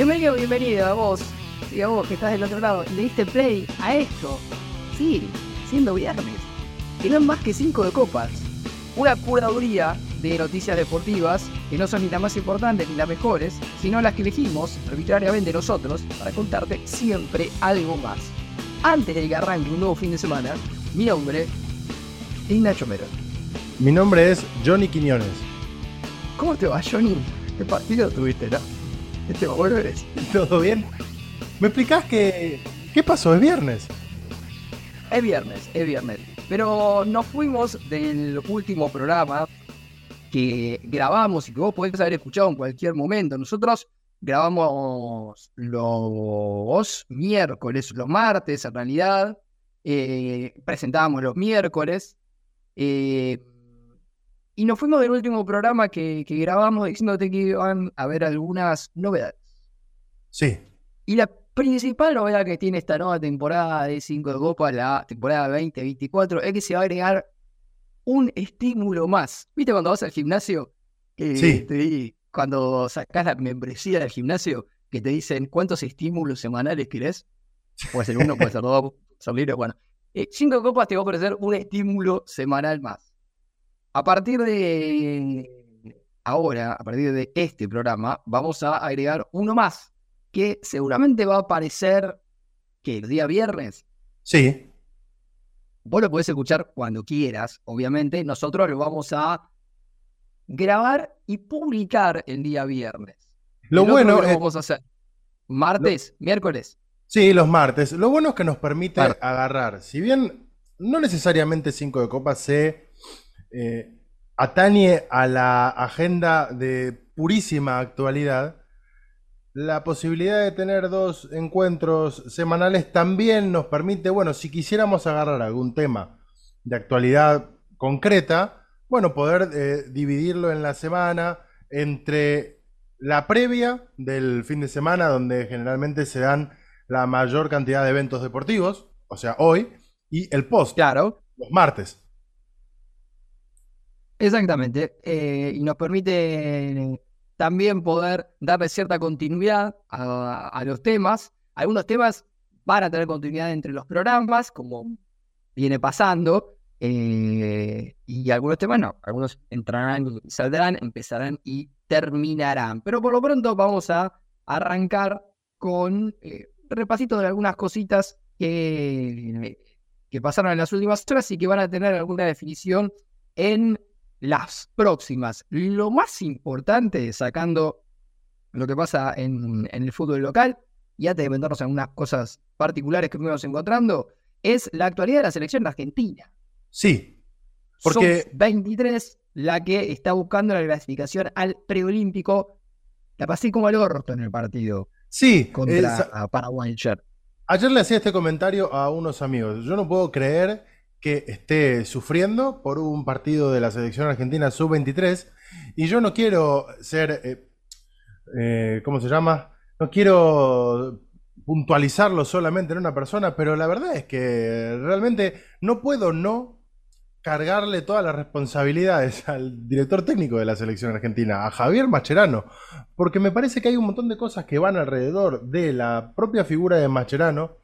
Bienvenido, bienvenido a vos, y a vos que estás del otro lado, le diste play a esto. Sí, siendo viernes. Es más que cinco de copas. Una curaduría de noticias deportivas que no son ni las más importantes ni las mejores, sino las que elegimos arbitrariamente nosotros para contarte siempre algo más. Antes de que arranque un nuevo fin de semana, mi nombre es Nacho Mero. Mi nombre es Johnny Quiñones. ¿Cómo te va, Johnny? ¿Qué partido tuviste, no? Este bueno. ¿Todo bien? ¿Me explicás que... qué pasó? ¿Es viernes? Es viernes, es viernes. Pero nos fuimos del último programa que grabamos y que vos podés haber escuchado en cualquier momento. Nosotros grabamos los miércoles, los martes en realidad. Eh, presentábamos los miércoles. Eh, y nos fuimos del último programa que, que grabamos diciéndote que iban a haber algunas novedades. Sí. Y la principal novedad que tiene esta nueva temporada de 5 de Copa, la temporada 2024, es que se va a agregar un estímulo más. ¿Viste cuando vas al gimnasio? Sí. te cuando sacás la membresía del gimnasio, que te dicen cuántos estímulos semanales querés. Puede ser uno, puede ser dos, puede ser libre. Bueno, eh, 5 de Copas te va a ofrecer un estímulo semanal más. A partir de ahora, a partir de este programa, vamos a agregar uno más, que seguramente va a aparecer que el día viernes. Sí. Vos lo podés escuchar cuando quieras, obviamente. Nosotros lo vamos a grabar y publicar el día viernes. Lo El bueno lo es... vamos a hacer martes, miércoles. Sí, los martes. Lo bueno es que nos permite Mar- agarrar, si bien no necesariamente 5 de copas se eh, atañe a la agenda de purísima actualidad, la posibilidad de tener dos encuentros semanales también nos permite, bueno, si quisiéramos agarrar algún tema de actualidad concreta, bueno, poder eh, dividirlo en la semana entre la previa del fin de semana, donde generalmente se dan la mayor cantidad de eventos deportivos, o sea, hoy, y el post, Claro, los martes. Exactamente. Eh, y nos permite también poder darle cierta continuidad a, los temas. Algunos temas van a tener continuidad entre los programas, como viene pasando. eh, y algunos temas no, algunos entrarán saldrán, empezarán y terminarán. Pero por lo pronto vamos a arrancar con eh, repasito de algunas cositas que, que pasaron en las últimas horas y que van a tener alguna definición en las próximas. Lo más importante, sacando lo que pasa en, en el fútbol local, y antes de meternos en algunas cosas particulares que fuimos encontrando, es la actualidad de la selección argentina. Sí, porque Sub 23, la que está buscando la clasificación al preolímpico. La pasé como el orto en el partido sí, contra es- Paraguay. Ayer le hacía este comentario a unos amigos. Yo no puedo creer que esté sufriendo por un partido de la selección argentina sub-23 y yo no quiero ser, eh, eh, ¿cómo se llama? No quiero puntualizarlo solamente en una persona, pero la verdad es que realmente no puedo no cargarle todas las responsabilidades al director técnico de la selección argentina, a Javier Mascherano, porque me parece que hay un montón de cosas que van alrededor de la propia figura de Mascherano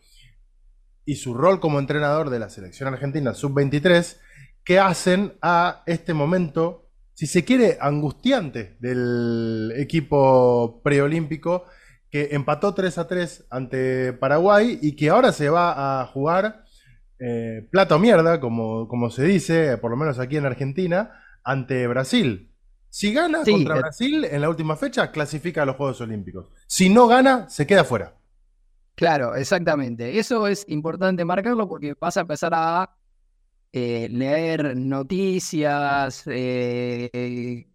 y su rol como entrenador de la selección argentina sub-23 que hacen a este momento, si se quiere, angustiante del equipo preolímpico que empató 3 a 3 ante Paraguay y que ahora se va a jugar eh, plata o mierda, como, como se dice, por lo menos aquí en Argentina, ante Brasil. Si gana Sí, contra eh. Brasil en la última fecha, clasifica a los Juegos Olímpicos. Si no gana, se queda fuera. Claro, exactamente. Eso es importante marcarlo porque vas a empezar a eh, leer noticias, eh, eh,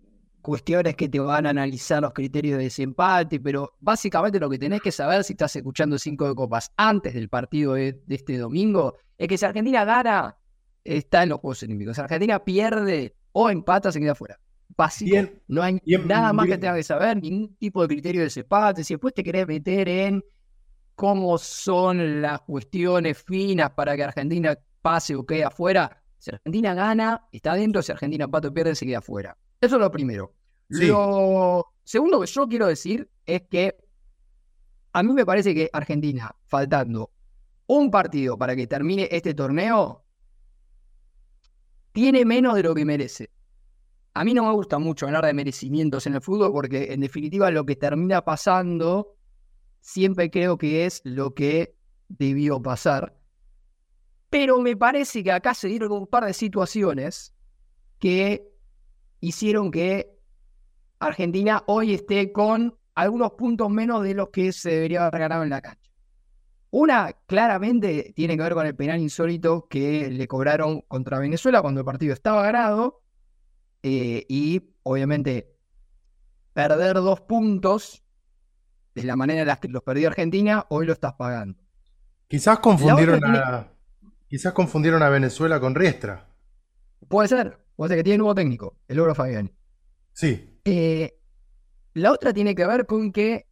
cuestiones que te van a analizar los criterios de desempate, pero básicamente lo que tenés que saber si estás escuchando cinco de copas antes del partido de, de este domingo es que si Argentina gana, está en los Juegos Olímpicos. Si Argentina pierde o empata, se queda fuera. Básico. Bien, no hay bien, nada más que tengas que saber, ningún tipo de criterio de desempate. Si después te querés meter en cómo son las cuestiones finas para que Argentina pase o quede afuera. Si Argentina gana, está dentro. Si Argentina empata o pierde, se queda afuera. Eso es lo primero. Sí. Lo segundo que yo quiero decir es que a mí me parece que Argentina, faltando un partido para que termine este torneo, tiene menos de lo que merece. A mí no me gusta mucho hablar de merecimientos en el fútbol porque en definitiva lo que termina pasando siempre creo que es lo que debió pasar. Pero me parece que acá se dieron un par de situaciones que hicieron que Argentina hoy esté con algunos puntos menos de los que se debería haber ganado en la cancha. Una claramente tiene que ver con el penal insólito que le cobraron contra Venezuela cuando el partido estaba ganado. Eh, y obviamente perder dos puntos de la manera en la que los perdió Argentina, hoy lo estás pagando. Quizás confundieron, a, quizás confundieron a Venezuela con Riestra. Puede ser, puede ser que tiene nuevo técnico, el Oro Fabiani. Sí. Eh, la otra tiene que ver con que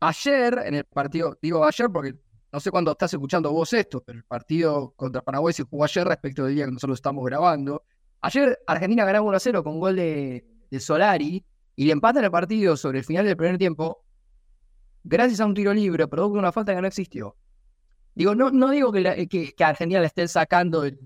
ayer en el partido, digo ayer porque no sé cuándo estás escuchando vos esto, pero el partido contra Paraguay se jugó ayer respecto del día que nosotros estamos grabando. Ayer Argentina ganaba 1 a 0 con gol de, Solari y le empatan el partido sobre el final del primer tiempo gracias a un tiro libre, producto de una falta que no existió. Digo, no, no digo que, que, Argentina la estén sacando del,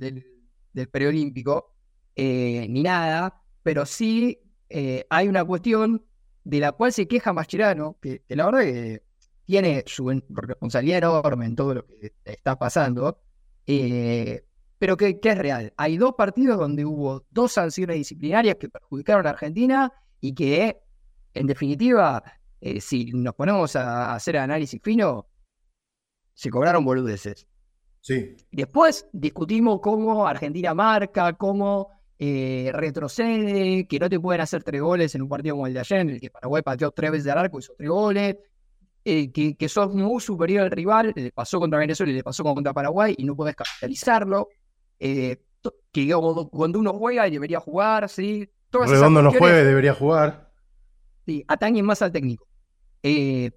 del, preolímpico, eh, ni nada, pero sí eh, hay una cuestión de la cual se queja Mascherano, que, la verdad que tiene su responsabilidad enorme en todo lo que está pasando, eh, pero que, es real. Hay dos partidos donde hubo dos sanciones disciplinarias que perjudicaron a Argentina y que, en definitiva, eh, si nos ponemos a hacer análisis fino, se cobraron boludeces. Sí. Después discutimos cómo Argentina marca, cómo eh, retrocede, que no te pueden hacer tres goles en un partido como el de ayer, en el que Paraguay pateó tres veces al arco y hizo tres goles, eh, que, que sos muy superior al rival, le pasó contra Venezuela y le pasó contra Paraguay y no puedes capitalizarlo, eh, que cuando uno juega y debería jugar, ¿sí? Redondo no juegue, debería jugar. Sí, atañen más al técnico.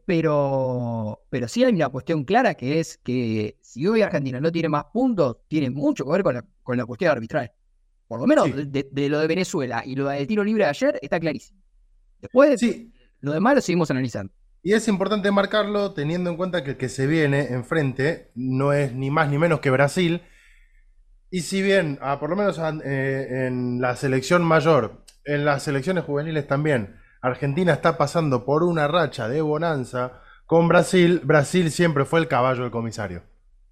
pero, pero sí hay una cuestión clara que es que si hoy Argentina no tiene más puntos, tiene mucho que ver con la, con la cuestión arbitral. Por lo menos de, lo de Venezuela y lo del tiro libre de ayer está clarísimo. Después, sí. lo demás lo seguimos analizando. Y es importante marcarlo teniendo en cuenta que el que se viene enfrente no es ni más ni menos que Brasil. Y si bien, ah, por lo menos eh, en la selección mayor, en las selecciones juveniles también, Argentina está pasando por una racha de bonanza con Brasil, Brasil siempre fue el caballo del comisario.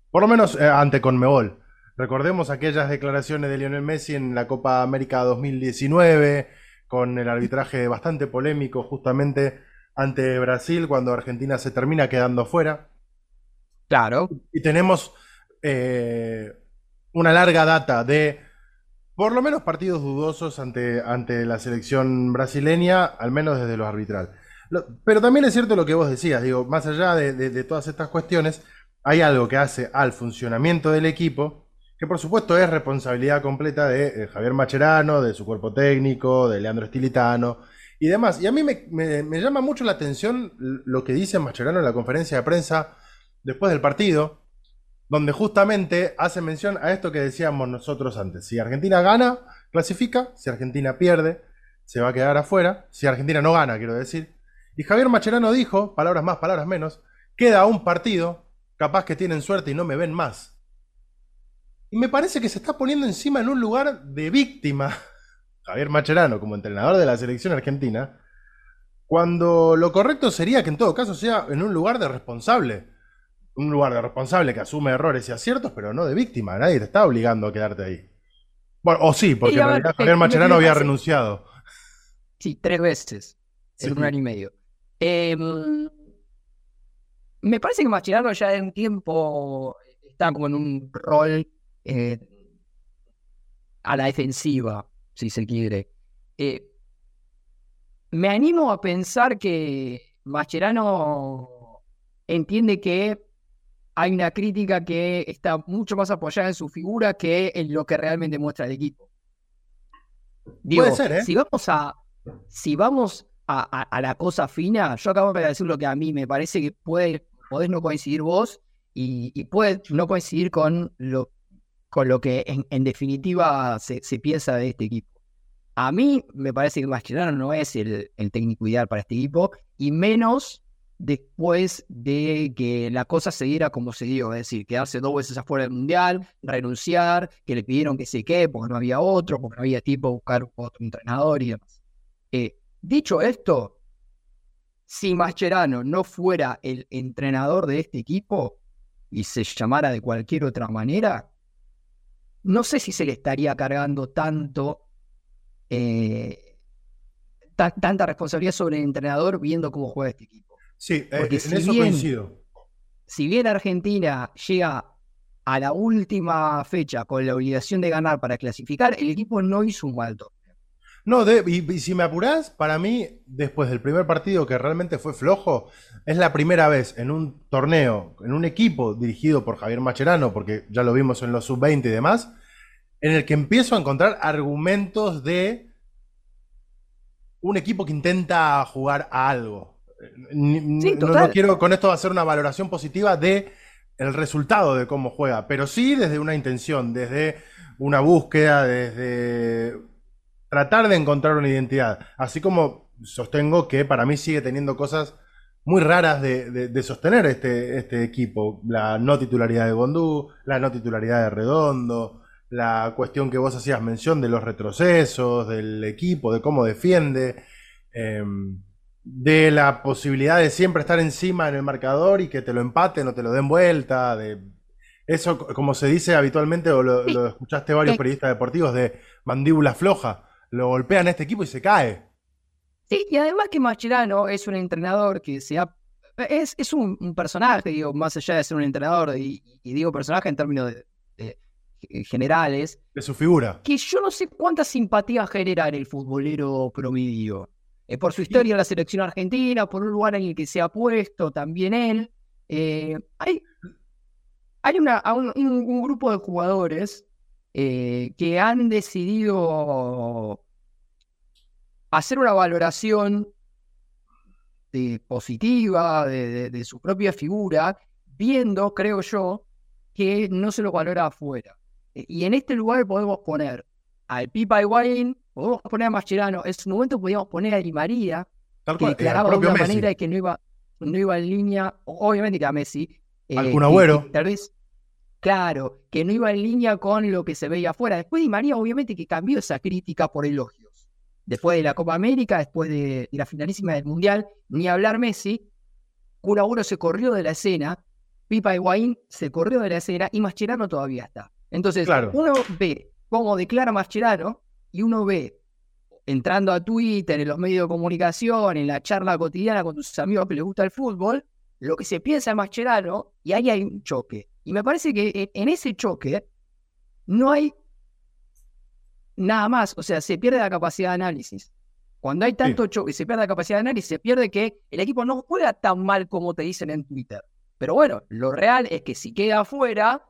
Por lo menos eh, ante Conmebol. Recordemos aquellas declaraciones de Lionel Messi en la Copa América 2019, con el arbitraje bastante polémico justamente ante Brasil, cuando Argentina se termina quedando fuera. Claro. Y tenemos eh, una larga data de por lo menos partidos dudosos ante, ante la selección brasileña, al menos desde lo arbitral. pero también es cierto lo que vos decías, digo, más allá de todas estas cuestiones, hay algo que hace al funcionamiento del equipo que por supuesto es responsabilidad completa de, Javier Macherano, de su cuerpo técnico, de Leandro Estilitano y demás. Y a mí me, llama mucho la atención lo que dice Macherano en la conferencia de prensa después del partido, donde justamente hace mención a esto que decíamos nosotros antes. Si Argentina gana, clasifica, si Argentina pierde, se va a quedar afuera, si Argentina no gana, quiero decir. Y Javier Macherano dijo, palabras más, palabras menos, queda un partido, capaz que tienen suerte y no me ven más. Y me parece que se está poniendo encima en un lugar de víctima, Javier Macherano, como entrenador de la selección argentina, cuando lo correcto sería que en todo caso sea en un lugar de responsable. Un lugar de responsable que asume errores y aciertos, pero no de víctima. Nadie te está obligando a quedarte ahí. Bueno, o sí, porque en realidad Javier Macherano había renunciado. Sí, tres veces en un año y medio. Em, me parece que Macherano ya en tiempo está como en un rol eh, a la defensiva, si se quiere. Eh, me animo a pensar que Mascherano entiende que hay una crítica que está mucho más apoyada en su figura que en lo que realmente muestra el equipo. Puede ser, ¿eh? Si vamos a, si vamos a, la cosa fina, yo acabo de decir lo que a mí me parece que puede, podés no coincidir vos y, y puede no coincidir con lo con lo que en, definitiva se, piensa de este equipo. A mí me parece que Mascherano no es el, técnico ideal para este equipo, y menos después de que la cosa se diera como se dio, es decir, quedarse dos veces afuera del Mundial, renunciar, que le pidieron que se quede porque no había otro, porque no había tiempo de buscar otro entrenador y demás. Eh, dicho esto, si Mascherano no fuera el entrenador de este equipo y se llamara de cualquier otra manera, no sé si se le estaría cargando tanto eh, tanta responsabilidad sobre el entrenador viendo cómo juega este equipo. Sí, eh, Porque en eso coincido. Si bien Argentina llega a la última fecha con la obligación de ganar para clasificar, el equipo no hizo un mal No, y, si me apurás, para mí, después del primer partido que realmente fue flojo, es la primera vez en un torneo, en un equipo dirigido por Javier Macherano, porque ya lo vimos en los sub-20 y demás, en el que empiezo a encontrar argumentos de un equipo que intenta jugar a algo. No, quiero con esto hacer una valoración positiva de el resultado de cómo juega, pero sí desde una intención, desde una búsqueda, desde tratar de encontrar una identidad. Así como sostengo que para mí sigue teniendo cosas muy raras de, sostener este, este, equipo. La no titularidad de Gondú, la no titularidad de Redondo, la cuestión que vos hacías mención de los retrocesos, del equipo, de cómo defiende. Em, de la posibilidad de siempre estar encima en el marcador y que te lo empaten o te lo den vuelta, de eso como se dice habitualmente o lo, escuchaste varios periodistas deportivos de mandíbula floja, lo golpean a este equipo y se cae. Sí, y además que Mascherano es un entrenador que se ha es, es un, personaje, digo, más allá de ser un entrenador, y, digo personaje en términos de, generales. De su figura. Que yo no sé cuánta simpatía genera en el futbolero promedio. Eh, por su historia en la selección argentina, por un lugar en el que se ha puesto también él. Eh, hay hay una, un, grupo de jugadores eh, que han decidido hacer una valoración positiva de, su propia figura, viendo, creo yo, que no se lo valora afuera. Y en este lugar podemos poner al Pipa Higuaín, podemos poner a Mascherano, en su momento podíamos poner a Di María, que declaraba de una manera que no iba, no iba en línea, obviamente que a Messi. Eh, Algún agüero. Tal vez, claro, que no iba en línea con lo que se veía afuera. Después Di María, obviamente que cambió esa crítica por elogios. Después de la Copa América, después de, la finalísima del Mundial, ni hablar Messi, un agüero se corrió de la escena, Pipa Higuaín se corrió de la escena y Mascherano todavía está. Entonces, uno ve cómo declara Mascherano y uno ve entrando a Twitter, en los medios de comunicación, en la charla cotidiana con tus amigos que les gusta el fútbol, lo que se piensa de Mascherano y ahí hay un choque. Y me parece que en ese choque no hay nada más, o sea, se pierde la capacidad de análisis. Cuando hay tanto choque, se pierde la capacidad de análisis, se pierde que el equipo no juega tan mal como te dicen en Twitter. Pero bueno, lo real es que si queda afuera,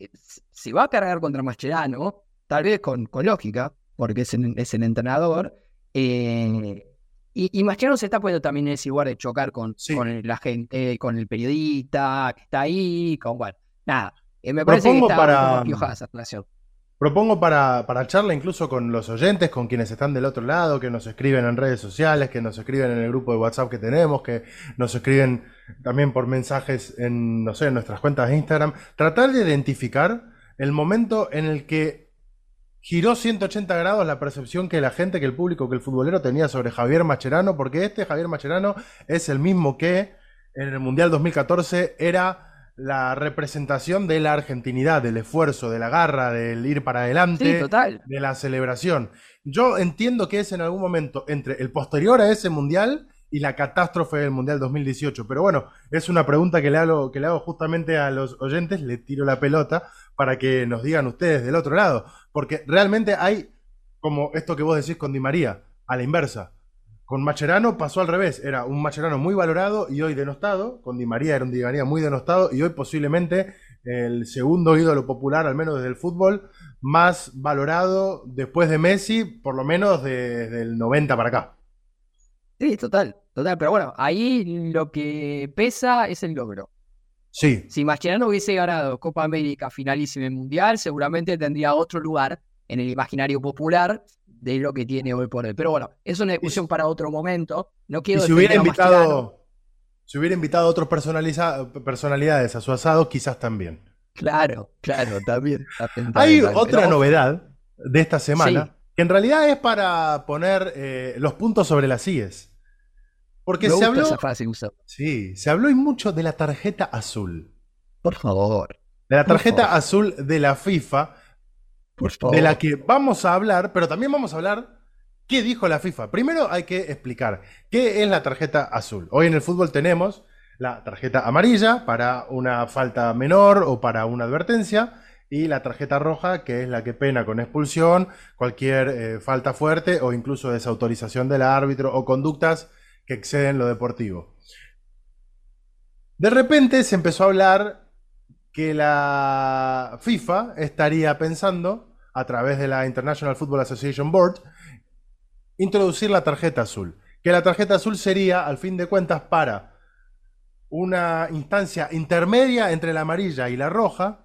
eh, se va a cargar contra Mascherano, tal vez con, con lógica, porque es el, es el entrenador. Eh, y, y, Mascherano se está poniendo también en ese lugar de chocar con, con la gente, con el periodista que está ahí, con bueno, nada. Eh, me parece que está para, esa relación. Propongo para, para charla incluso con los oyentes, con quienes están del otro lado, que nos escriben en redes sociales, que nos escriben en el grupo de WhatsApp que tenemos, que nos escriben también por mensajes en, no sé, en nuestras cuentas de Instagram, tratar de identificar el momento en el que giró 180 grados la percepción que la gente, que el público, que el futbolero tenía sobre Javier Macherano, porque este Javier Macherano es el mismo que en el Mundial 2014 era la representación de la argentinidad, del esfuerzo, de la garra, del ir para adelante, de la celebración. Yo entiendo que es en algún momento entre el posterior a ese mundial y la catástrofe del mundial 2018, pero bueno, es una pregunta que le hago, que le hago justamente a los oyentes, le tiro la pelota para que nos digan ustedes del otro lado, porque realmente hay como esto que vos decís con Di María, a la inversa. Con Macherano pasó al revés, era un Macherano muy valorado y hoy denostado, con Di María era un Di María muy denostado y hoy posiblemente el segundo ídolo popular, al menos desde el fútbol, más valorado después de Messi, por lo menos desde el 90 para acá. Sí, total, total, pero bueno, ahí lo que pesa es el logro. Sí. Si Mascherano hubiese ganado Copa América finalísima en Mundial, seguramente tendría otro lugar en el imaginario popular de lo que tiene hoy por hoy. Pero bueno, es una discusión para otro momento. No quiero y si hubiera invitado Si hubiera invitado a otras personalidades a su asado, quizás también. Claro, claro, también. Hay otra novedad de esta semana, que en realidad es para poner eh, los puntos sobre las IES. Porque se habló. Sí, se habló y mucho de la tarjeta azul. Por favor. De la tarjeta azul de la FIFA. Por favor. De la que vamos a hablar, pero también vamos a hablar qué dijo la FIFA. Primero hay que explicar qué es la tarjeta azul. Hoy en el fútbol tenemos la tarjeta amarilla para una falta menor o para una advertencia y la tarjeta roja, que es la que pena con expulsión, cualquier eh, falta fuerte o incluso desautorización del árbitro o conductas que exceden lo deportivo. De repente se empezó a hablar que la FIFA estaría pensando, a través de la International Football Association Board, introducir la tarjeta azul. Que la tarjeta azul sería, al fin de cuentas, para una instancia intermedia entre la amarilla y la roja,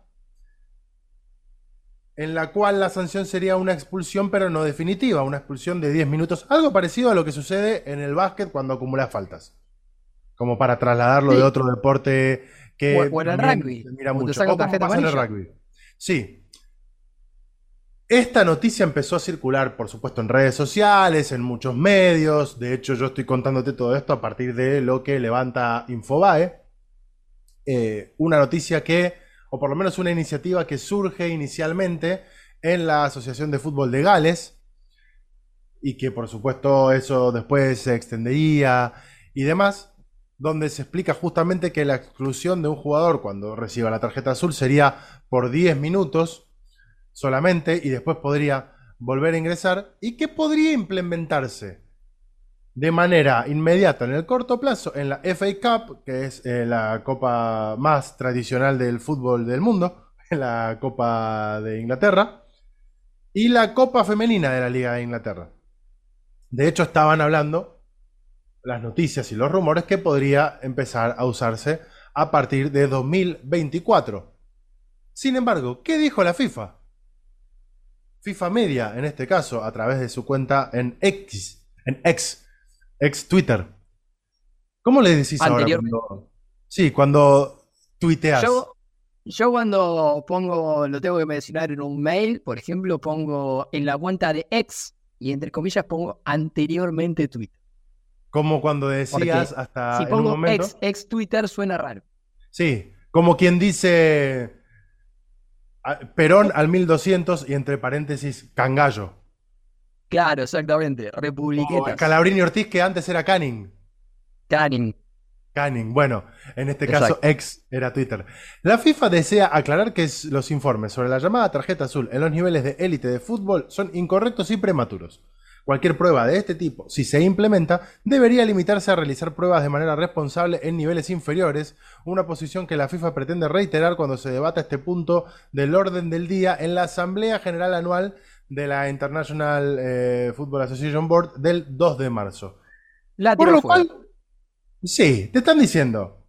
en la cual la sanción sería una expulsión, pero no definitiva, una expulsión de 10 minutos, algo parecido a lo que sucede en el básquet cuando acumula faltas, como para trasladarlo de otro deporte que o, en el rugby, mira mucho. en el rugby. Sí. Esta noticia empezó a circular, por supuesto, en redes sociales, en muchos medios. De hecho, yo estoy contándote todo esto a partir de lo que levanta Infobae. Eh, una noticia que o por lo menos una iniciativa que surge inicialmente en la Asociación de Fútbol de Gales, y que por supuesto eso después se extendería y demás, donde se explica justamente que la exclusión de un jugador cuando reciba la tarjeta azul sería por 10 minutos solamente y después podría volver a ingresar y que podría implementarse de manera inmediata en el corto plazo en la FA Cup, que es eh, la copa más tradicional del fútbol del mundo, la Copa de Inglaterra, y la Copa Femenina de la Liga de Inglaterra. De hecho, estaban hablando las noticias y los rumores que podría empezar a usarse a partir de 2024. Sin embargo, ¿qué dijo la FIFA? FIFA Media, en este caso, a través de su cuenta en X, en X, ex Twitter. ¿Cómo le decís ahora cuando... Sí, cuando tuiteas. Yo, cuando pongo, lo tengo que mencionar en un mail, por ejemplo, pongo en la cuenta de ex y entre comillas pongo anteriormente Twitter. Como cuando decías hasta si pongo ex, ex Twitter suena raro. Sí, como quien dice Perón al 1200 y entre paréntesis Cangallo. Claro, exactamente. Republiquetas. Calabrini Ortiz, que antes era Canning. Canning. Canning, bueno, en este caso ex era Twitter. La FIFA desea aclarar que los informes sobre la llamada tarjeta azul en los niveles de élite de fútbol son incorrectos y prematuros. Cualquier prueba de este tipo, si se implementa, debería limitarse a realizar pruebas de manera responsable en niveles inferiores, una posición que la FIFA pretende reiterar cuando se debata este punto del orden del día en la Asamblea General Anual de la International eh, Football Association Board del 2 de marzo. Por lo cual, sí, te están diciendo,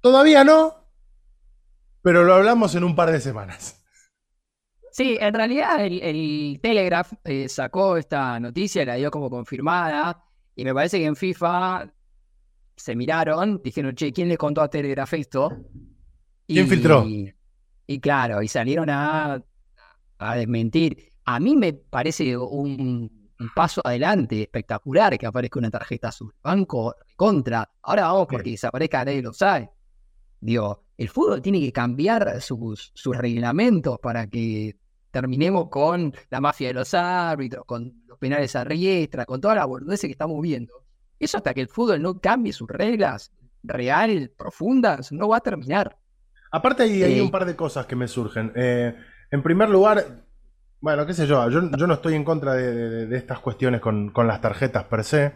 todavía no, pero lo hablamos en un par de semanas. Sí, en realidad el, Telegraph eh, sacó esta noticia, la dio como confirmada, y me parece que en FIFA se miraron, dijeron, che, ¿quién le contó a Telegraph esto? ¿Quién filtró? Y, claro, y salieron a, a desmentir. A mí me parece un, paso adelante espectacular que aparezca una tarjeta azul. Banco contra. Ahora vamos porque desaparezca nadie lo sabe. Digo, el fútbol tiene que cambiar sus, sus reglamentos para que terminemos con la mafia de los árbitros, con los penales a riestra, con toda la boludeces que estamos viendo. Eso hasta que el fútbol no cambie sus reglas reales, profundas, no va a terminar. Aparte hay, hay un eh, par de cosas que me surgen. Eh, en primer lugar, bueno, qué sé yo, yo, no estoy en contra de, estas cuestiones con, las tarjetas per se.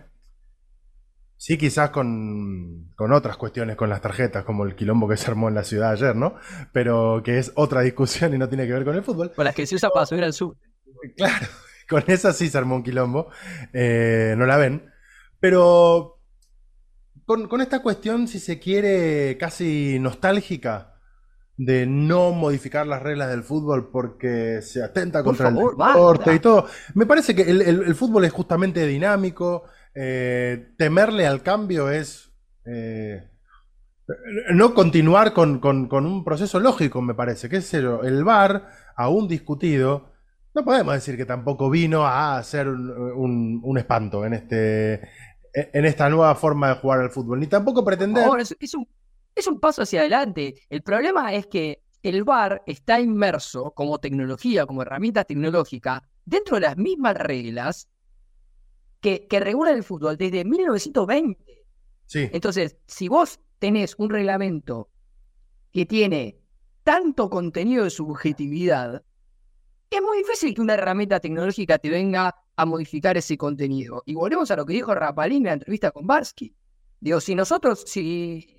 Sí, quizás con, otras cuestiones con las tarjetas, como el quilombo que se armó en la ciudad ayer, ¿no? Pero que es otra discusión y no tiene que ver con el fútbol. Con las que se usa para subir al sur. Claro, con esa sí se armó un quilombo. Eh, no la ven. Pero con, con esta cuestión, si se quiere, casi nostálgica, de no modificar las reglas del fútbol porque se atenta contra el deporte y todo. Me parece que el, fútbol es justamente dinámico. Eh, temerle al cambio es eh, no continuar con, un proceso lógico, me parece. ¿Qué es? El VAR, aún discutido, no podemos decir que tampoco vino a hacer un, espanto en, este, en esta nueva forma de jugar al fútbol, ni tampoco pretender... es, un, es un paso hacia adelante. El problema es que el VAR está inmerso como tecnología, como herramienta tecnológica, dentro de las mismas reglas que, que regulan el fútbol desde 1920. Sí. Entonces, si vos tenés un reglamento que tiene tanto contenido de subjetividad, es muy difícil que una herramienta tecnológica te venga a modificar ese contenido. Y volvemos a lo que dijo Rapalín en la entrevista con Barsky. Digo, si nosotros, si,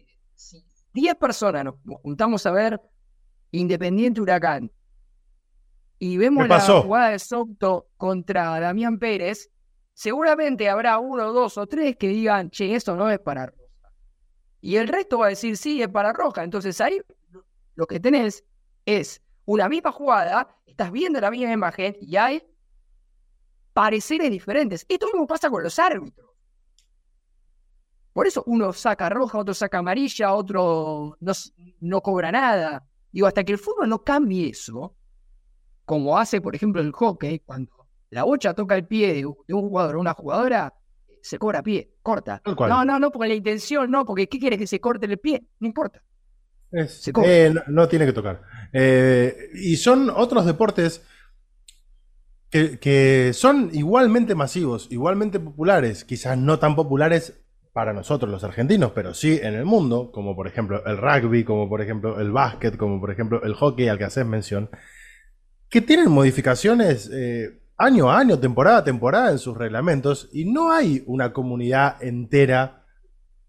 10 personas nos, juntamos a ver Independiente Huracán y vemos la jugada de Soto contra Damián Pérez, seguramente habrá uno, dos o tres que digan, che, esto no es para y el resto va a decir, sí, es para roja. Entonces ahí lo que tenés es una misma jugada, estás viendo la misma imagen y hay pareceres diferentes. Esto mismo pasa con los árbitros. Por eso uno saca roja, otro saca amarilla, otro no, no cobra nada. Digo, hasta que el fútbol no cambie eso, como hace, por ejemplo, el hockey, cuando la bocha toca el pie de un jugador o una jugadora, se cobra pie, corta. No, no, no, porque la intención no, porque ¿qué quieres que se corte el pie? No importa. Eh, no, tiene que tocar. Eh, y son otros deportes que, son igualmente masivos, igualmente populares, quizás no tan populares para nosotros los argentinos, pero sí en el mundo, como por ejemplo el rugby, como por ejemplo el básquet, como por ejemplo el hockey al que haces mención, que tienen modificaciones eh, año a año, temporada a temporada en sus reglamentos y no hay una comunidad entera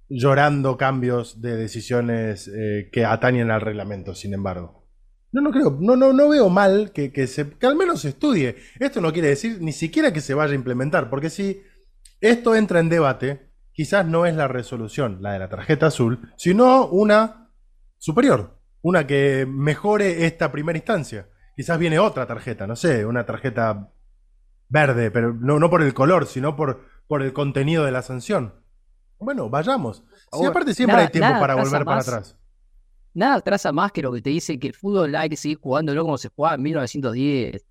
llorando cambios de decisiones eh, que atañen al reglamento, sin embargo. No, no creo, no, no, no veo mal que, se, que al menos se estudie. Esto no quiere decir ni siquiera que se vaya a implementar, porque si esto entra en debate, quizás no es la resolución, la de la tarjeta azul, sino una superior, una que mejore esta primera instancia. Quizás viene otra tarjeta, no sé, una tarjeta verde, pero no, no por el color, sino por, por el contenido de la sanción. Bueno, vayamos. Si aparte siempre hay tiempo para volver para atrás. Nada traza más que lo que te dice que el fútbol hay que seguir jugándolo como se jugaba en 1910.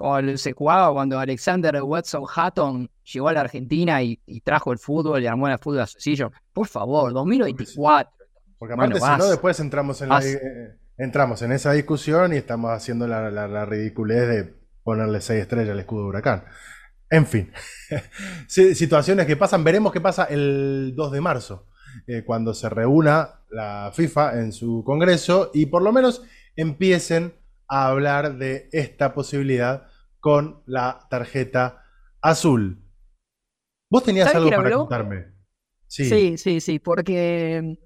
Como se jugaba cuando Alexander Watson Hatton llegó a la Argentina y, trajo el fútbol y armó el fútbol Association. Por favor, 2024. Porque aparte, si no, después entramos en, la, eh, entramos en esa discusión y estamos haciendo la, la ridiculez de ponerle seis estrellas al escudo de huracán. En fin, situaciones que pasan. Veremos qué pasa el 2 de marzo, eh, cuando se reúna la FIFA en su congreso y por lo menos empiecen a hablar de esta posibilidad con la tarjeta azul. Vos tenías algo para contarme. Sí. sí, sí, porque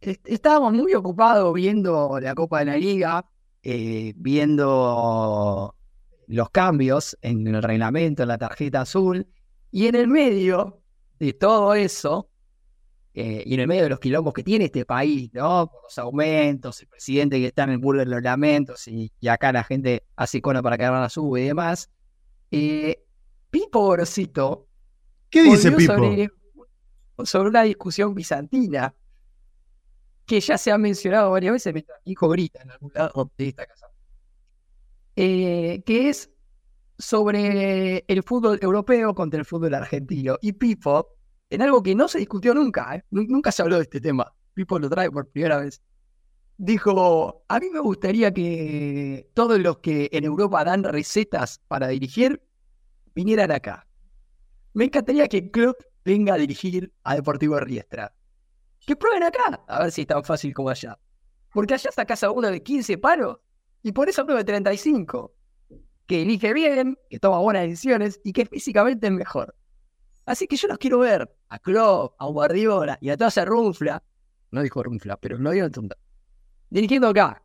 eh, estábamos muy ocupados viendo la Copa de la Liga, eh, viendo los cambios en el reglamento, en la tarjeta azul, y en el medio de todo eso, eh, y en el medio de los quilombos que tiene este país, ¿no? Por los aumentos, el presidente que está en el muro de los lamentos, y, acá la gente hace cola para que la sube y demás. Eh, Pipo Gorosito. ¿Qué dice Pipo? Sobre, una discusión bizantina que ya se ha mencionado varias veces mientras hijo grita en algún lado de esta casa. Eh, que es sobre el fútbol europeo contra el fútbol argentino. Y Pipo, en algo que no se discutió nunca, ¿eh? nunca se habló de este tema, Pipo lo trae por primera vez, dijo, a mí me gustaría que todos los que en Europa dan recetas para dirigir vinieran acá. Me encantaría que club venga a dirigir a Deportivo Riestra. Que prueben acá, a ver si es tan fácil como allá. Porque allá sacas a uno de 15 paros y por eso de 35, que elige bien, que toma buenas decisiones y que físicamente es mejor. Así que yo los quiero ver a Klopp, a Guardiola y a toda esa runfla, no dijo runfla, pero no dio tonta, dirigiendo acá.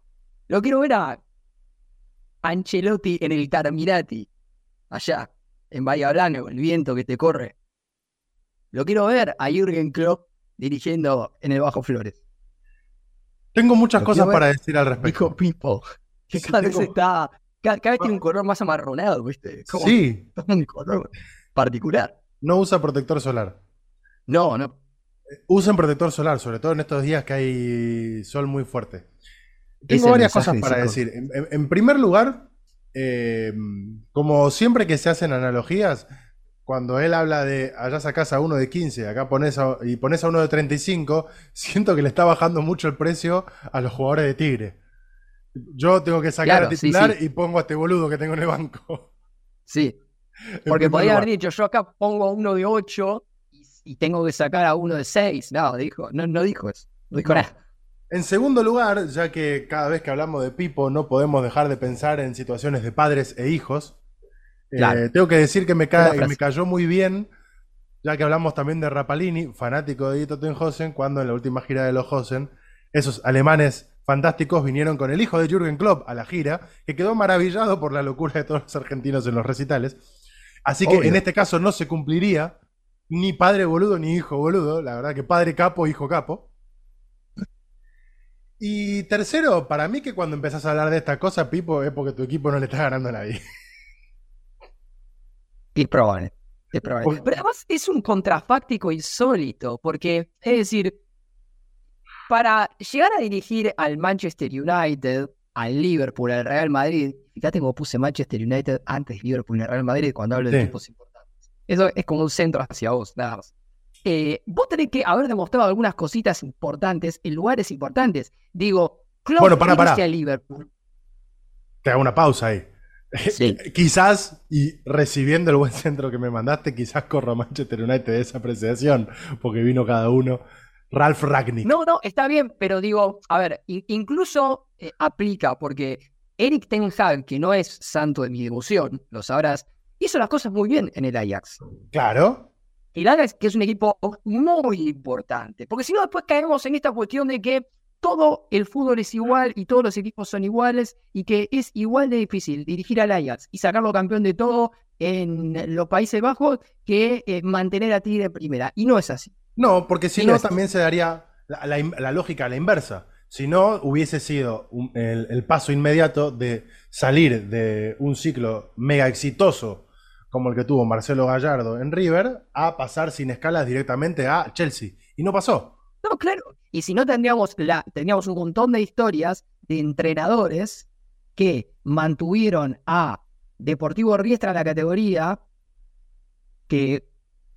Lo quiero ver a Ancelotti en el Carminati, allá, en Bahía Blanca, con el viento que te corre. Lo quiero ver a Jürgen Klopp dirigiendo en el Bajo Flores. Tengo muchas cosas para decir al respecto. Dijo Pipo que cada vez está, cada, vez tiene un color más amarronado, ¿viste? sí. Un color particular. No usa protector solar. No, no. Usen protector solar, sobre todo en estos días que hay sol muy fuerte. Tengo varias cosas para de decir. En, primer lugar, eh, como siempre que se hacen analogías, cuando él habla de allá sacás a uno de 15, acá pones a- y pones a uno de 35, siento que le está bajando mucho el precio a los jugadores de Tigre. Yo tengo que sacar Claro, a titular sí. y pongo a este boludo que tengo en el banco. Sí, porque podría haber dicho, yo acá pongo uno de 8 y, y tengo que sacar a uno de 6. No, dijo, no, no dijo eso. No dijo nada. En segundo lugar, ya que cada vez que hablamos de Pipo no podemos dejar de pensar en situaciones de padres e hijos, eh, tengo que decir que me, ca- cayó muy bien, ya que hablamos también de Rapalini, fanático de Dieter Tenhausen, cuando en la última gira de los Hosen, esos alemanes fantásticos vinieron con el hijo de Jürgen Klopp a la gira, que quedó maravillado por la locura de todos los argentinos en los recitales. Así que Obvio. en este caso no se cumpliría ni padre boludo ni hijo boludo, la verdad que padre capo, hijo capo. Y tercero, para mí que cuando empezás a hablar de esta cosa, Pipo, es porque tu equipo no le está ganando a nadie. Es probable. Es probable. Pero además es un contrafáctico insólito, porque, es decir, para llegar a dirigir al Manchester United, al Liverpool, al Real Madrid, fíjate cómo puse Manchester United antes de Liverpool y el Real Madrid cuando hablo de equipos importantes. Eso es como un centro hacia vos, nada más. Eh, vos tenés que haber demostrado algunas cositas importantes en lugares importantes. Digo, Klopp Bueno, pará, pará. irse a Liverpool. Te hago una pausa ahí. Sí. quizás, y recibiendo el buen centro que me mandaste, quizás corro a Manchester United de esa apreciación, porque vino cada uno. Ralph Ragnick. No, no, está bien, pero digo, a ver, in- incluso eh, aplica, porque Eric Ten Hag, que no es santo de mi devoción, lo sabrás, hizo las cosas muy bien en el Ajax. Claro. El Ajax, que es un equipo muy importante, porque si no, después caemos en esta cuestión de que todo el fútbol es igual y todos los equipos son iguales y que es igual de difícil dirigir al Ajax y sacarlo campeón de todo en los Países Bajos que eh, mantener a Tigre en primera. Y no es así. No, porque si no, también se daría la, la lógica a la inversa. Si no, hubiese sido el, paso inmediato de salir de un ciclo mega exitoso como el que tuvo Marcelo Gallardo en River a pasar sin escalas directamente a Chelsea. Y no pasó. No, claro. Y si no, tendríamos, tendríamos un montón de historias de entrenadores que mantuvieron a Deportivo Riestra en la categoría, que,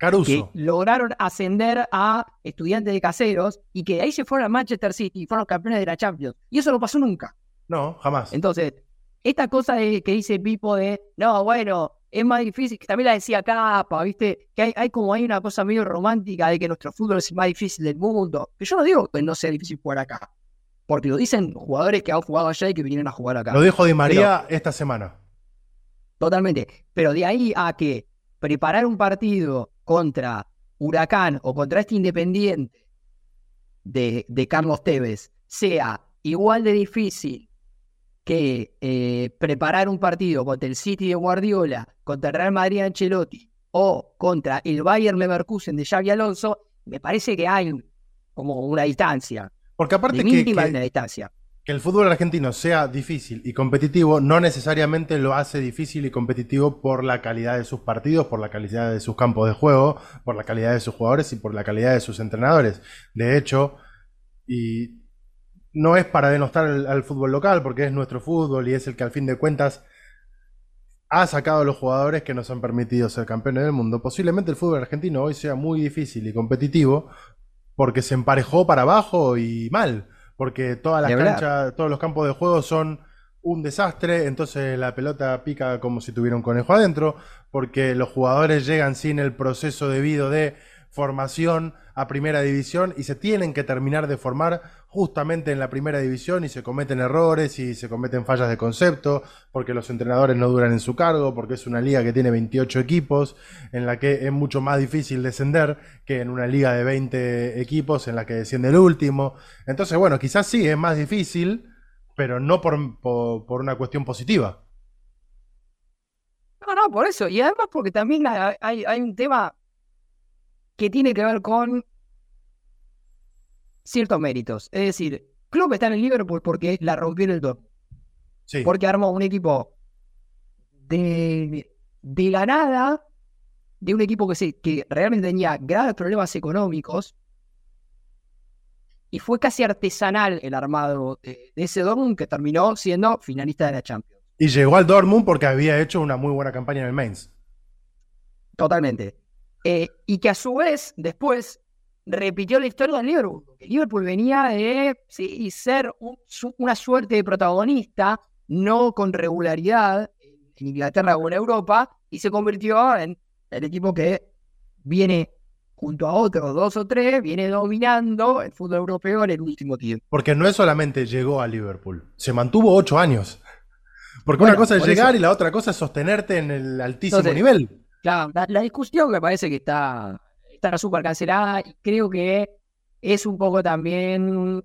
que Caruso. lograron ascender a estudiantes de caseros y que de ahí se fueron a Manchester City y fueron campeones de la Champions. Y eso no pasó nunca. No, jamás. Entonces, esta cosa de, que dice Pipo de, no, bueno, es más difícil, que también la decía Capa, ¿viste? Que hay, hay como hay una cosa medio romántica de que nuestro fútbol es el más difícil del mundo. Que yo no digo que no sea difícil jugar acá. Porque lo dicen jugadores que han jugado allá y que vinieron a jugar acá. Lo dijo Di María esta semana. Totalmente. Pero de ahí a que preparar un partido contra Huracán o contra este Independiente de, de Carlos Tevez sea igual de difícil que eh, preparar un partido contra el City de Guardiola, contra el Real Madrid de Ancelotti o contra el Bayern Leverkusen de Xavi Alonso, me parece que hay como una distancia. Porque aparte de que, que- distancia. Que el fútbol argentino sea difícil y competitivo no necesariamente lo hace difícil y competitivo por la calidad de sus partidos, por la calidad de sus campos de juego, por la calidad de sus jugadores y por la calidad de sus entrenadores. De hecho, y no es para denostar al, fútbol local, porque es nuestro fútbol y es el que al fin de cuentas ha sacado a los jugadores que nos han permitido ser campeones del mundo. Posiblemente el fútbol argentino hoy sea muy difícil y competitivo porque se emparejó para abajo y mal, porque todas las canchas, todos los campos de juego son un desastre, entonces la pelota pica como si tuviera un conejo adentro, porque los jugadores llegan sin el proceso debido de formación a primera división y se tienen que terminar de formar justamente en la primera división y se cometen errores y se cometen fallas de concepto, porque los entrenadores no duran en su cargo, porque es una liga que tiene 28 equipos, en la que es mucho más difícil descender que en una liga de 20 equipos en la que desciende el último. Entonces, bueno, quizás sí, es más difícil, pero no por, por, una cuestión positiva. No, no, por eso. Y además porque también hay- hay un tema que tiene que ver con ciertos méritos. Es decir, Klopp está en el Liverpool porque la rompió en el. Sí, Porque armó un equipo de, de la nada, de un equipo que, se, que realmente tenía graves problemas económicos, y fue casi artesanal el armado de, ese Dortmund que terminó siendo finalista de la Champions. Y llegó al Dortmund porque había hecho una muy buena campaña en el Mainz. Totalmente. Eh, y que a su vez, después, repitió la historia del Liverpool. Liverpool venía de ser una suerte de protagonista, no con regularidad en Inglaterra o en Europa, y se convirtió en el equipo que viene junto a otros dos o tres, viene dominando el fútbol europeo en el último tiempo. Porque no es solamente llegó a Liverpool, se mantuvo ocho años. Porque una cosa es llegar y la otra cosa es sostenerte en el altísimo nivel. Claro, la, discusión me parece que está, está súper cancelada y creo que es un poco también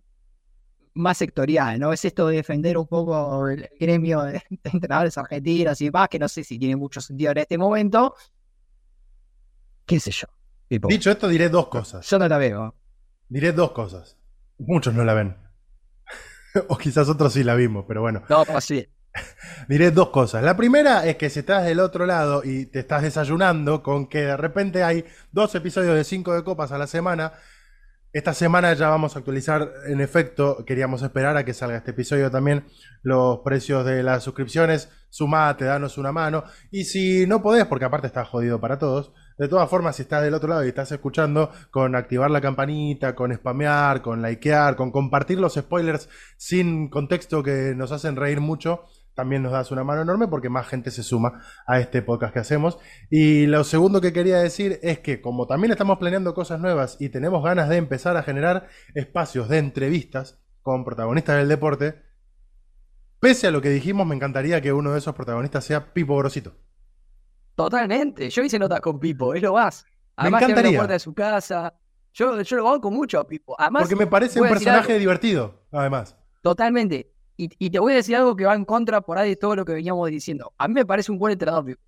más sectorial, ¿no? Es esto de defender un poco el gremio de, entrenadores argentinos y demás, que no sé si tiene mucho sentido en este momento. ¿Qué sé yo? Dicho esto, diré dos cosas. Yo no la veo. Diré dos cosas. Muchos no la ven. o quizás otros sí la vimos, pero bueno. No, pues sí. Diré dos cosas. La primera es que si estás del otro lado y te estás desayunando con que de repente hay dos episodios de cinco de copas a la semana, esta semana ya vamos a actualizar, en efecto, queríamos esperar a que salga este episodio también los precios de las suscripciones. Sumate, danos una mano. Y si no podés, porque aparte está jodido para todos, de todas formas, si estás del otro lado y estás escuchando, con activar la campanita, con spamear, con likear, con compartir los spoilers sin contexto que nos hacen reír mucho, también nos das una mano enorme porque más gente se suma a este podcast que hacemos. Y lo segundo que quería decir es que como también estamos planeando cosas nuevas y tenemos ganas de empezar a generar espacios de entrevistas con protagonistas del deporte, pese a lo que dijimos, me encantaría que uno de esos protagonistas sea Pipo Grosito. Totalmente. Yo hice notas con Pipo, es lo más. Además, me encantaría. la puerta de su casa. Yo, yo lo banco mucho a Pipo. Además, Porque me parece un personaje divertido, además. Totalmente. Y, te voy a decir algo que va en contra por ahí de todo lo que veníamos diciendo. A mí me parece un buen entrenador, Pipo.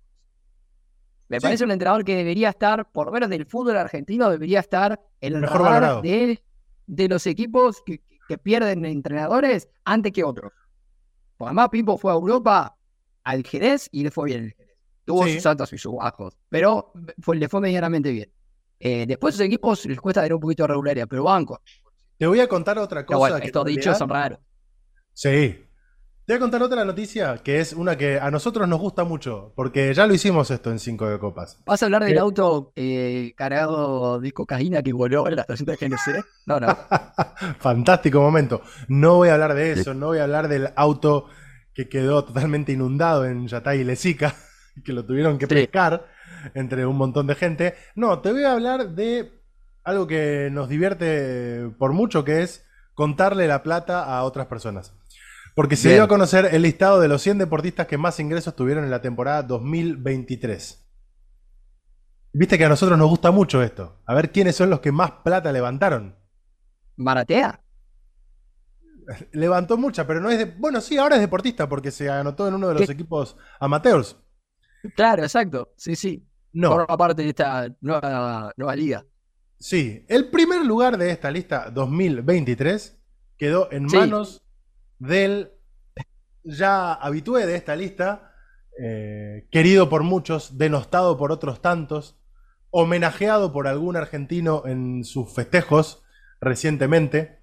Me parece un entrenador que debería estar, por lo menos del fútbol argentino, debería estar en el mejor de, de, los equipos que, que, pierden entrenadores antes que otros. Porque además Pipo fue a Europa, al Jerez, y le fue bien Tuvo sus altos y sus bajos, pero le fue medianamente bien. Eh, después sus equipos les cuesta tener un poquito de regularidad, pero banco. Te voy a contar otra cosa. estos dichos son raros. Sí. Te voy a contar otra noticia que es una que a nosotros nos gusta mucho, porque ya lo hicimos esto en Cinco de Copas. ¿Vas a hablar del auto eh, cargado de cocaína que voló en la estación de GNC? No, no. Fantástico momento. No voy a hablar de eso, no voy a hablar del auto que quedó totalmente inundado en Yatay y Lezica. que lo tuvieron que pescar entre un montón de gente. No, te voy a hablar de algo que nos divierte por mucho, que es contarle la plata a otras personas. Porque se dio a conocer el listado de los 100 deportistas que más ingresos tuvieron en la temporada 2023. Viste que a nosotros nos gusta mucho esto. A ver quiénes son los que más plata levantaron. Maratea. Levantó mucha, pero no es de. Bueno, sí, ahora es deportista porque se anotó en uno de los equipos amateurs. Claro, exacto. Sí, sí. No. Forma parte de esta nueva, nueva liga. Sí, el primer lugar de esta lista 2023 quedó en manos del ya habitué de esta lista, eh, querido por muchos, denostado por otros tantos, homenajeado por algún argentino en sus festejos recientemente,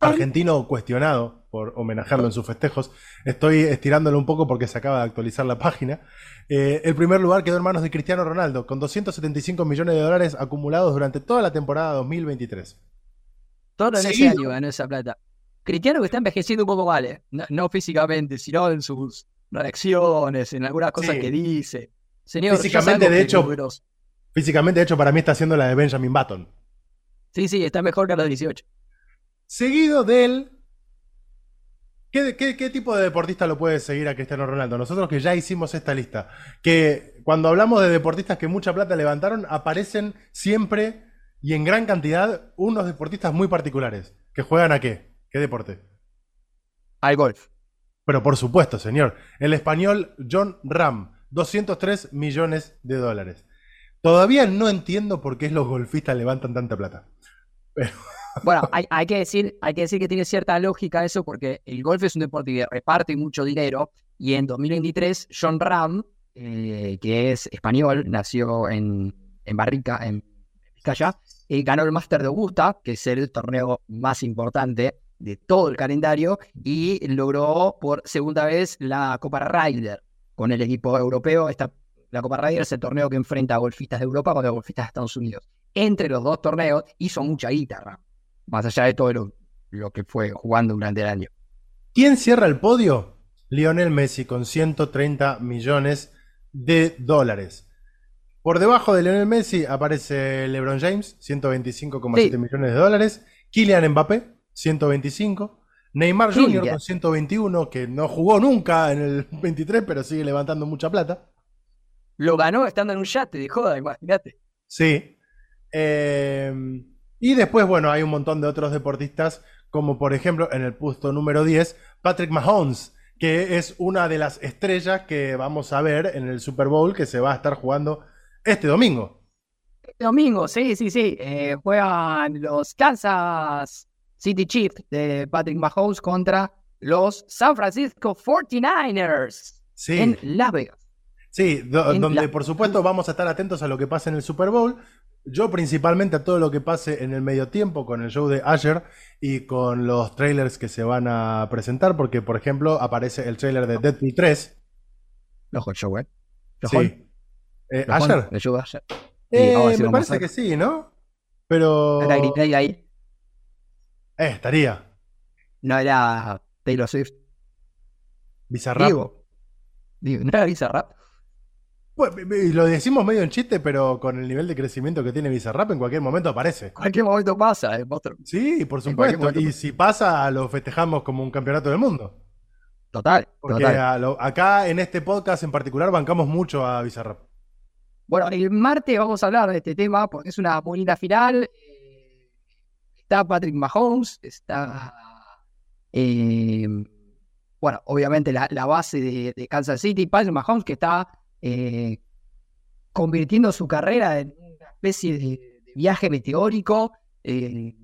argentino cuestionado por homenajearlo en sus festejos. Estoy estirándolo un poco porque se acaba de actualizar la página. Eh, el primer lugar quedó en manos de Cristiano Ronaldo, con 275 millones de dólares acumulados durante toda la temporada 2023. Todo en ese año ganó esa plata. Cristiano que está envejeciendo un poco mal, ¿eh? no, físicamente, sino en sus reacciones, en algunas cosas que dice. Señor, físicamente, de hecho, físicamente, de hecho, para mí está haciendo la de Benjamin Button. Sí, sí, está mejor que a los 18. Seguido del ¿Qué, tipo de deportista lo puede seguir a Cristiano Ronaldo? Nosotros que ya hicimos esta lista, que cuando hablamos de deportistas que mucha plata levantaron, aparecen siempre y en gran cantidad unos deportistas muy particulares. ¿Que juegan a qué? ¿Qué deporte? Al golf. Pero por supuesto, señor. El español John Ram, 203 millones de dólares. Todavía no entiendo por qué los golfistas levantan tanta plata. Pero... Bueno, hay, que decir, hay que decir que tiene cierta lógica eso porque el golf es un deporte que reparte mucho dinero y en 2023 John Ram, eh, que es español, nació en, Barrica, en Vizcaya, eh, ganó el Master de Augusta, que es el torneo más importante de todo el calendario, y logró por segunda vez la Copa Ryder con el equipo europeo. Esta, la Copa Ryder es el torneo que enfrenta a golfistas de Europa contra golfistas de Estados Unidos. Entre los dos torneos hizo mucha guitarra, más allá de todo lo, lo que fue jugando durante el año. ¿Quién cierra el podio? Lionel Messi con 130 millones de dólares. Por debajo de Lionel Messi aparece LeBron James, 125,7 Sí. millones de dólares. Kylian Mbappé, 125. Neymar Jr. Con 121, que no jugó nunca en el 23, pero sigue levantando mucha plata. Lo ganó estando en un yate de joda, imagínate. Sí. Eh, y después, bueno, hay un montón de otros deportistas, como por ejemplo en el puesto número 10, Patrick Mahomes, que es una de las estrellas que vamos a ver en el Super Bowl que se va a estar jugando este domingo. Domingo, sí, sí, sí. eh, juegan los Kansas City Chiefs de Patrick Mahomes contra los San Francisco 49ers Sí, en Las Vegas. sí, do- en donde la- por supuesto vamos a estar atentos a lo que pase en el Super Bowl. Yo principalmente a todo lo que pase en el medio tiempo con el show de Asher y con los trailers que se van a presentar, porque por ejemplo aparece el trailer de Deadpool 3. Loco el show, ¿eh? Sí. Lojón, Eh, ¿Asher? el show de ayer. Eh, sí me parece que sí, ¿no? Pero. Day ahí. Eh, estaría. No era Taylor Swift. Bizarrap. Digo. Digo, no era Bizarrap. Pues, y lo decimos medio en chiste, pero con el nivel de crecimiento que tiene Bizarrap, en cualquier momento aparece. Cualquier momento pasa, eh, monstruo. Sí, por supuesto. Y si pasa, lo festejamos como un campeonato del mundo. Total, Porque total. a lo- acá en este podcast en particular bancamos mucho a Bizarrap. Bueno, el martes vamos a hablar de este tema porque es una muy linda final. Está Patrick Mahomes, está. eh, bueno, obviamente la, la base de, de Kansas City, Patrick Mahomes, que está eh, convirtiendo su carrera en una especie de, de viaje meteórico. eh,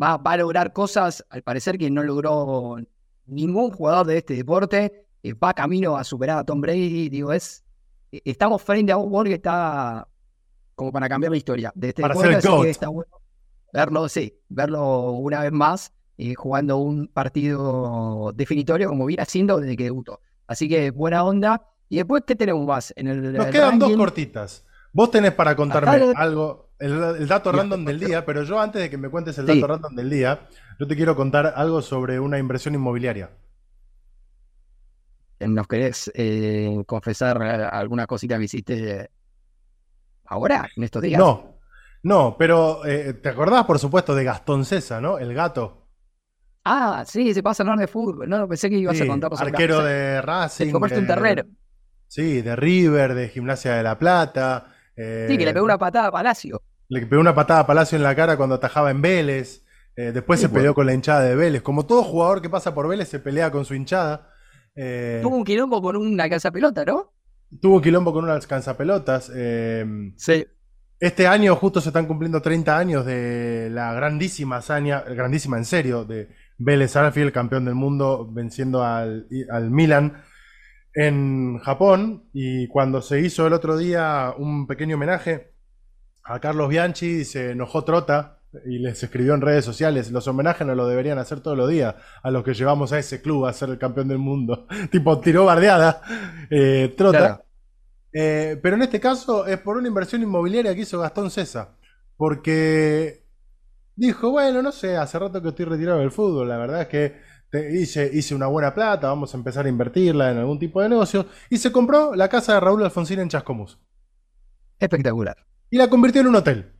va, va a lograr cosas, al parecer, que no logró ningún jugador de este deporte. va camino a superar a Tom Brady. Digo, es estamos frente a un jugador que está como para cambiar la historia de este Para deporte, ser el así GOAT. que está bueno verlo, sí, verlo una vez más eh, jugando un partido definitorio como viene haciendo desde que debutó. Así que buena onda. Y después, ¿qué tenemos más? En el, Nos el quedan dos cortitas. Vos tenés para contarme Acá algo, el, el dato random del día, pero yo antes de que me cuentes el Sí. dato random del día, yo te quiero contar algo sobre una inversión inmobiliaria. ¿Nos querés eh, confesar eh, alguna cosita que hiciste ahora, en estos días? No, no, pero eh, ¿te acordás, por supuesto, de Gastón Cesa, ¿no? El gato. Ah, sí, se pasa a hablar de fútbol. No, pensé que ibas Sí, a otra arquero de Racing. Te compraste un de- terreno. Sí, de River, de Gimnasia de la Plata. eh, Sí, que le pegó una patada a Palacio. le pegó una patada a Palacio en la cara cuando atajaba en Vélez. eh, después Sí, se pues. peleó con la hinchada de Vélez. Como todo jugador que pasa por Vélez se pelea con su hinchada. eh, Tuvo un quilombo con una casa pelota, ¿no? tuvo quilombo con unas cansapelotas. eh, Sí. Este año justo se están cumpliendo 30 años de la grandísima hazaña, grandísima en serio, de Vélez Arfield, campeón del mundo, venciendo al, al Milan en Japón. Y cuando se hizo el otro día un pequeño homenaje a Carlos Bianchi, se enojó Trota y les escribió en redes sociales, los homenajes no lo deberían hacer todos los días a los que llevamos a ese club a ser el campeón del mundo. tipo, tiró bardeada eh, Trota. Eh, pero en este caso es por una inversión inmobiliaria que hizo Gastón César. Porque dijo, bueno, no sé, hace rato que estoy retirado del fútbol, la verdad es que te- hice, hice una buena plata, vamos a empezar a invertirla en algún tipo de negocio. Y se compró la casa de Raúl Alfonsín en Chascomús. Espectacular. Y la convirtió en un hotel.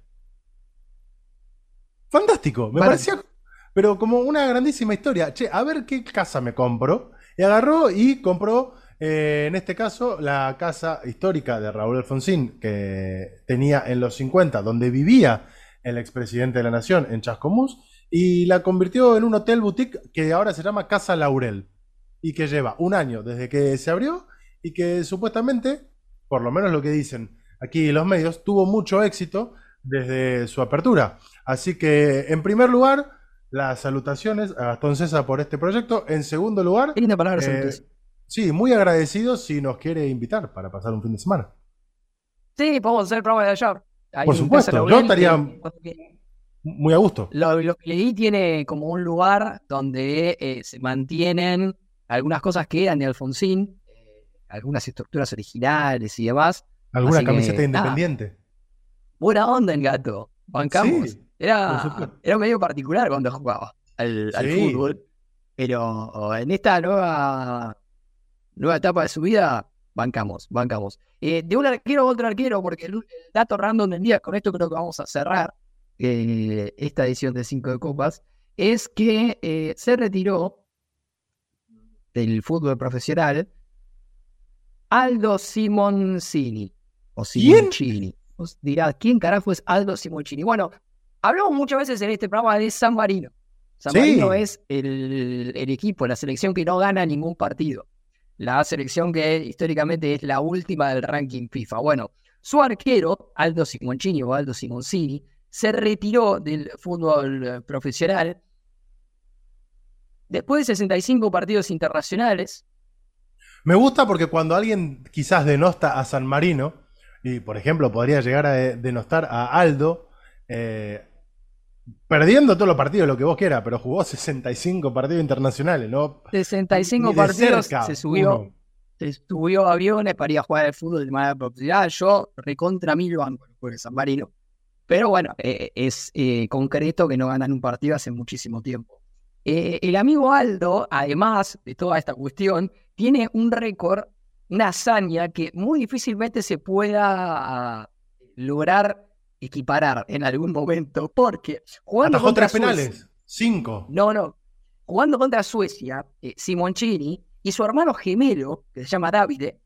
Fantástico, me parecía, pero como una grandísima historia. Che, a ver qué casa me compro. Y agarró y compró, eh, en este caso, la casa histórica de Raúl Alfonsín, que tenía en los 50, donde vivía el expresidente de la Nación, en Chascomús, y la convirtió en un hotel boutique que ahora se llama Casa Laurel. Y que lleva un año desde que se abrió y que supuestamente, por lo menos lo que dicen aquí los medios, tuvo mucho éxito desde su apertura. Así que, en primer lugar, las salutaciones a Gastón César por este proyecto. En segundo lugar, palabra eh. Sí, muy agradecido si nos quiere invitar para pasar un fin de semana. Sí, podemos hacer el programa de allá. Por supuesto, yo estaría- Muy a gusto. Lo, lo que leí tiene como un lugar donde eh, se mantienen algunas cosas que eran de Alfonsín, eh, algunas estructuras originales y demás. ¿Alguna Así camiseta independiente? Buena onda el gato, bancamos. Sí, era, era medio particular cuando jugaba al, al fútbol, pero en esta nueva, nueva etapa de su vida, bancamos, bancamos. Eh, de un arquero a otro arquero, porque el, el dato random del día, con esto creo que vamos a cerrar eh, esta edición de Cinco de Copas, es que eh, se retiró del fútbol profesional Aldo Simoncini. O. Simoncini. Vos dirás, ¿quién carajo es Aldo Simoncini? Bueno, hablamos muchas veces en este programa de San Marino. San Sí. Marino es el, el equipo, la selección que no gana ningún partido. La selección que históricamente es la última del ranking FIFA. Bueno, su arquero, Aldo Simoncini o Aldo Simoncini, se retiró del fútbol eh, profesional después de 65 partidos internacionales. Me gusta porque cuando alguien quizás denosta a San Marino, y por ejemplo podría llegar a de- denostar a Aldo, eh, perdiendo todos los partidos, lo que vos quieras, pero jugó 65 partidos internacionales, ¿no? 65 Ni de partidos, cerca se subió, uno. se subió a aviones para ir a jugar al fútbol de manera profesional. Yo recontra mil banco por San Marino. Pero bueno, eh, es eh, concreto que no ganan un partido hace muchísimo tiempo. Eh, el amigo Aldo, además de toda esta cuestión, tiene un récord, una hazaña que muy difícilmente se pueda lograr equiparar en algún momento, porque jugando Atajó contra tres penales, Suecia- cinco. no, no. Jugando contra Suecia, eh, Simoncini y su hermano gemelo, que se llama Davide,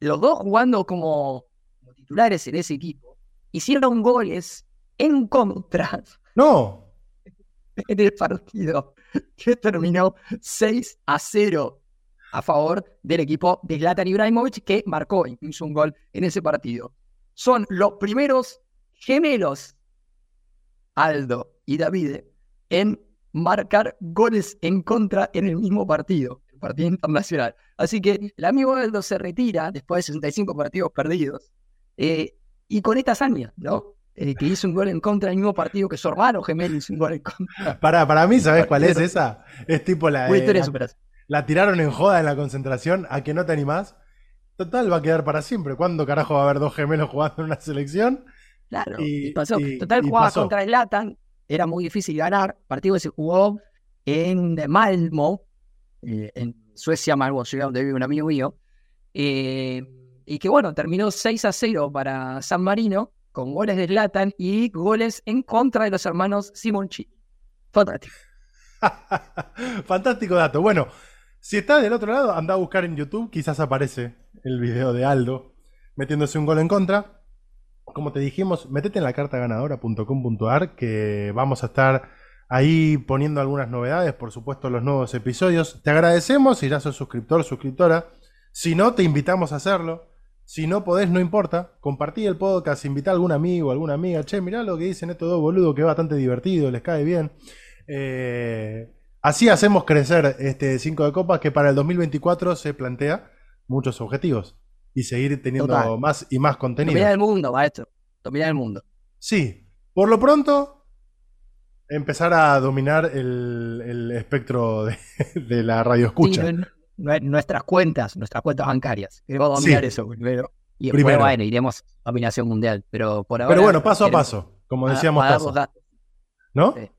los dos jugando como, como titulares en ese equipo, hicieron goles en contra No, en el partido que terminó 6 a 0 a favor del equipo de Zlatan Ibrahimovic, que marcó incluso un gol en ese partido. Son los primeros gemelos, Aldo y Davide, en marcar goles en contra en el mismo partido, el partido internacional. Así que el amigo Aldo se retira después de 65 partidos perdidos eh, y con esta hazaña, ¿no? Eh, que hizo un gol en contra del mismo partido que su hermano gemelo hizo un gol en contra. para, para mí, ¿sabes cuál es esa? Es tipo la, de la, la tiraron en joda en la concentración, a que no te animás. Total, va a quedar para siempre. ¿Cuándo carajo va a haber dos gemelos jugando en una selección? Claro, Y- y pasó. y- Total, y jugaba pasó. contra el Latan, era muy difícil ganar. Partido que se jugó en Malmo, eh, en Suecia, Malmo, ciudad donde vive un amigo mío. eh, y que bueno, terminó 6 a 0 para San Marino, con goles de Latan y goles en contra de los hermanos Simonchi. Fantástico. Fantástico dato. Bueno, si estás del otro lado, anda a buscar en YouTube, quizás aparece el video de Aldo metiéndose un gol en contra. Como te dijimos, metete en la cartaganadora.com.ar que vamos a estar ahí poniendo algunas novedades, por supuesto los nuevos episodios. Te agradecemos si ya sos suscriptor, suscriptora. Si no, te invitamos a hacerlo. Si no podés, no importa. Compartí el podcast, invita a algún amigo, alguna amiga. Che, mirá lo que dicen estos dos boludos, que es bastante divertido, les cae bien. Eh, así hacemos crecer este 5 de copas que para el 2024 se plantea muchos objetivos y seguir teniendo Total. más y más contenido. Dominar el mundo, maestro. Dominar el mundo. Sí, por lo pronto empezar a dominar el, el espectro de, de la radio escucha. Sí, nuestras cuentas, nuestras cuentas bancarias. Queremos dominar Sí. eso primero. Y Primero. bueno, iremos a dominación mundial. Pero por ahora. Pero bueno, paso a paso, como decíamos, a paso. ¿no? Sí.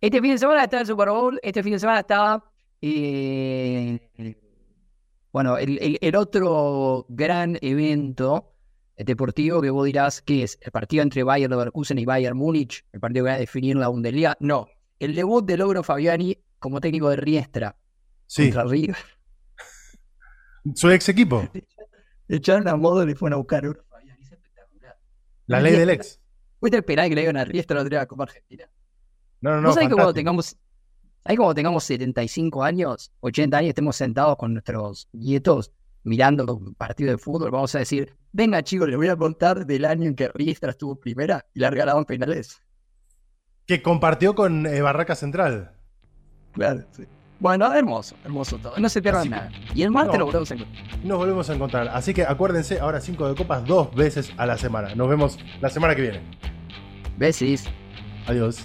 Este fin de semana está el Super Bowl. Este fin de semana está. eh, bueno, el, el- el otro gran evento deportivo que vos dirás que es el partido entre Bayern Leverkusen y Bayern Múnich, el partido que va a definir la Bundesliga. No, el debut de Logro Fabiani como técnico de Riestra Sí, contra River. su ex equipo, Le echaron a modo y le fueron a buscar a Logro Fabiani. Es espectacular. la ley del ex. ¿Fuiste el penal que le dieron a Riestra la otra Copa Argentina? No, no, no. ¿Vos sabés que cuando tengamos, ¿sabés cuando tengamos 75 años, 80 años, estemos sentados con nuestros nietos mirando un partido de fútbol? Vamos a decir, venga chicos, les voy a contar del año en que Riestra estuvo primera y la regalaban penales. Que compartió con eh, Barraca Central. Claro, sí. Bueno, hermoso, hermoso todo. No se pierdan nada. Y el martes No. lo volvemos a encontrar. Nos volvemos a encontrar. Así que acuérdense, ahora 5 de copas dos veces a la semana. Nos vemos la semana que viene. Besis. Adiós.